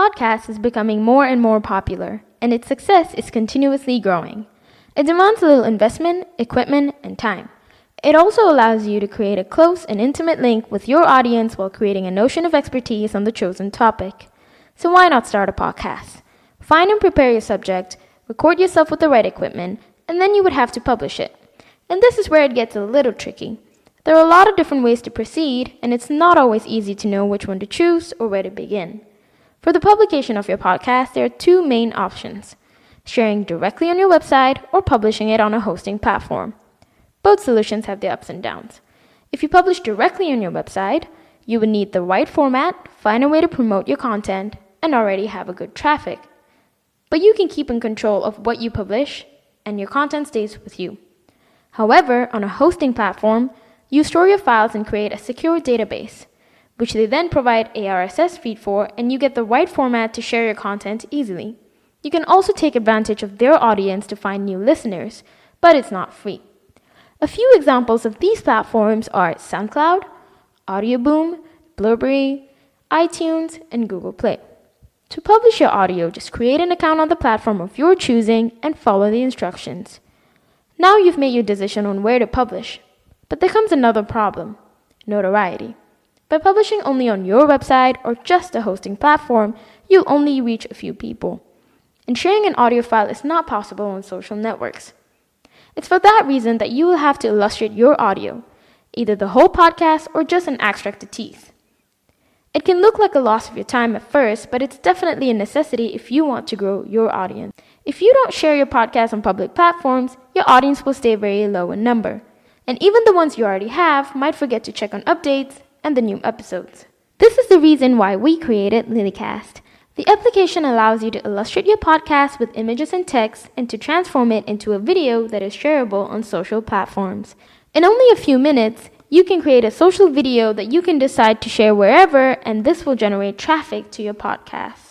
Podcast is becoming more and more popular, and its success is continuously growing. It demands a little investment, equipment, and time. It also allows you to create a close and intimate link with your audience while creating a notion of expertise on the chosen topic. So why not start a podcast? Find and prepare your subject, record yourself with the right equipment, and then you would have to publish it. And this is where it gets a little tricky. There are a lot of different ways to proceed, and it's not always easy to know which one to choose or where to begin. For the publication of your podcast, there are two main options sharing directly on your website or publishing it on a hosting platform. Both solutions have their ups and downs. If you publish directly on your website, you would need the right format, find a way to promote your content, and already have a good traffic. But you can keep in control of what you publish, and your content stays with you. However, on a hosting platform, you store your files and create a secure database, which they then provide a RSS feed for, and you get the right format to share your content easily. You can also take advantage of their audience to find new listeners, but it's not free. A few examples of these platforms are SoundCloud, Audioboom, Blubrry, iTunes, and Google Play. To publish your audio, just create an account on the platform of your choosing and follow the instructions. Now you've made your decision on where to publish, but there comes another problem notoriety. By publishing only on your website or just a hosting platform, you'll only reach a few people. And sharing an audio file is not possible on social networks. It's for that reason that you will have to illustrate your audio, either the whole podcast or just an extract of teeth. It can look like a loss of your time at first, but it's definitely a necessity if you want to grow your audience. If you don't share your podcast on public platforms, your audience will stay very low in number. And even the ones you already have might forget to check on updates and the new episodes. This is the reason why we created Lilicast. The application allows you to illustrate your podcast with images and text and to transform it into a video that is shareable on social platforms. In only a few minutes, you can create a social video that you can decide to share wherever, and this will generate traffic to your podcast.